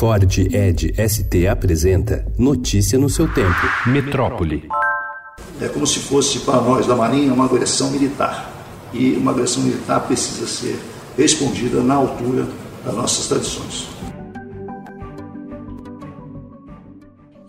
Ford Ed ST apresenta Notícia no seu tempo. Metrópole. É como se fosse para nós da Marinha uma agressão militar. E uma agressão militar precisa ser respondida na altura das nossas tradições.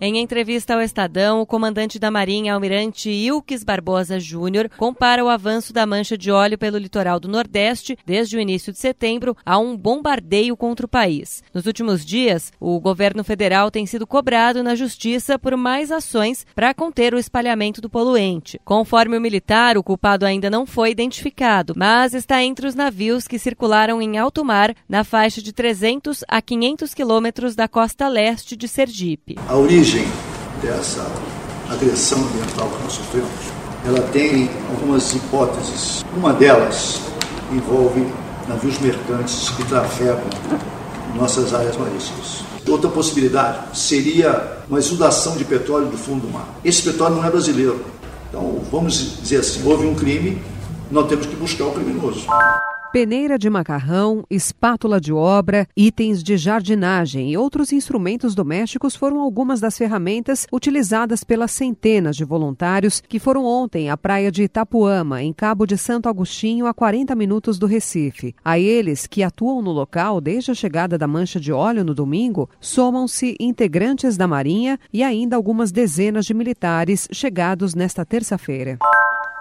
Em entrevista ao Estadão, o comandante da Marinha, almirante Ilques Barbosa Júnior, compara o avanço da mancha de óleo pelo litoral do Nordeste desde o início de setembro a um bombardeio contra o país. Nos últimos dias, o governo federal tem sido cobrado na justiça por mais ações para conter o espalhamento do poluente. Conforme o militar, o culpado ainda não foi identificado, mas está entre os navios que circularam em alto mar na faixa de 300 a 500 quilômetros da costa leste de Sergipe. A origem origem dessa agressão ambiental que nós sofremos, ela tem algumas hipóteses. Uma delas envolve navios mercantes que trafegam nossas áreas marítimas. Outra possibilidade seria uma exudação de petróleo do fundo do mar. Esse petróleo não é brasileiro. Então, vamos dizer assim, houve um crime, nós temos que buscar o criminoso peneira de macarrão, espátula de obra, itens de jardinagem e outros instrumentos domésticos foram algumas das ferramentas utilizadas pelas centenas de voluntários que foram ontem à praia de Itapuama, em Cabo de Santo Agostinho, a 40 minutos do Recife. A eles, que atuam no local desde a chegada da mancha de óleo no domingo, somam-se integrantes da Marinha e ainda algumas dezenas de militares chegados nesta terça-feira.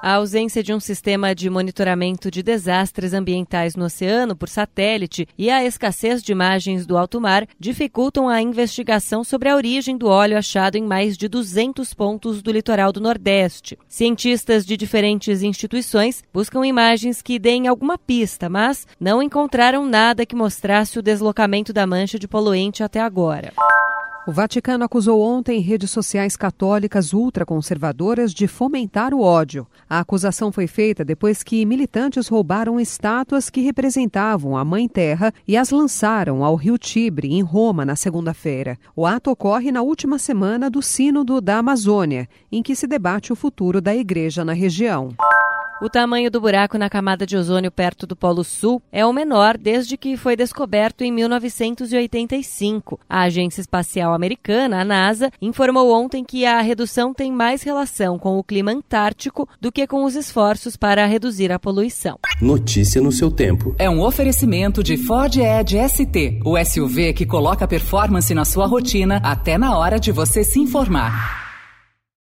A ausência de um sistema de monitoramento de desastres ambientais no oceano por satélite e a escassez de imagens do alto mar dificultam a investigação sobre a origem do óleo achado em mais de 200 pontos do litoral do Nordeste. Cientistas de diferentes instituições buscam imagens que deem alguma pista, mas não encontraram nada que mostrasse o deslocamento da mancha de poluente até agora. O Vaticano acusou ontem redes sociais católicas ultraconservadoras de fomentar o ódio. A acusação foi feita depois que militantes roubaram estátuas que representavam a Mãe Terra e as lançaram ao rio Tibre, em Roma, na segunda-feira. O ato ocorre na última semana do Sínodo da Amazônia, em que se debate o futuro da igreja na região. O tamanho do buraco na camada de ozônio perto do Polo Sul é o menor desde que foi descoberto em 1985. A Agência Espacial Americana, a NASA, informou ontem que a redução tem mais relação com o clima antártico do que com os esforços para reduzir a poluição. Notícia no seu tempo. É um oferecimento de Ford Edge ST, o SUV que coloca performance na sua rotina até na hora de você se informar.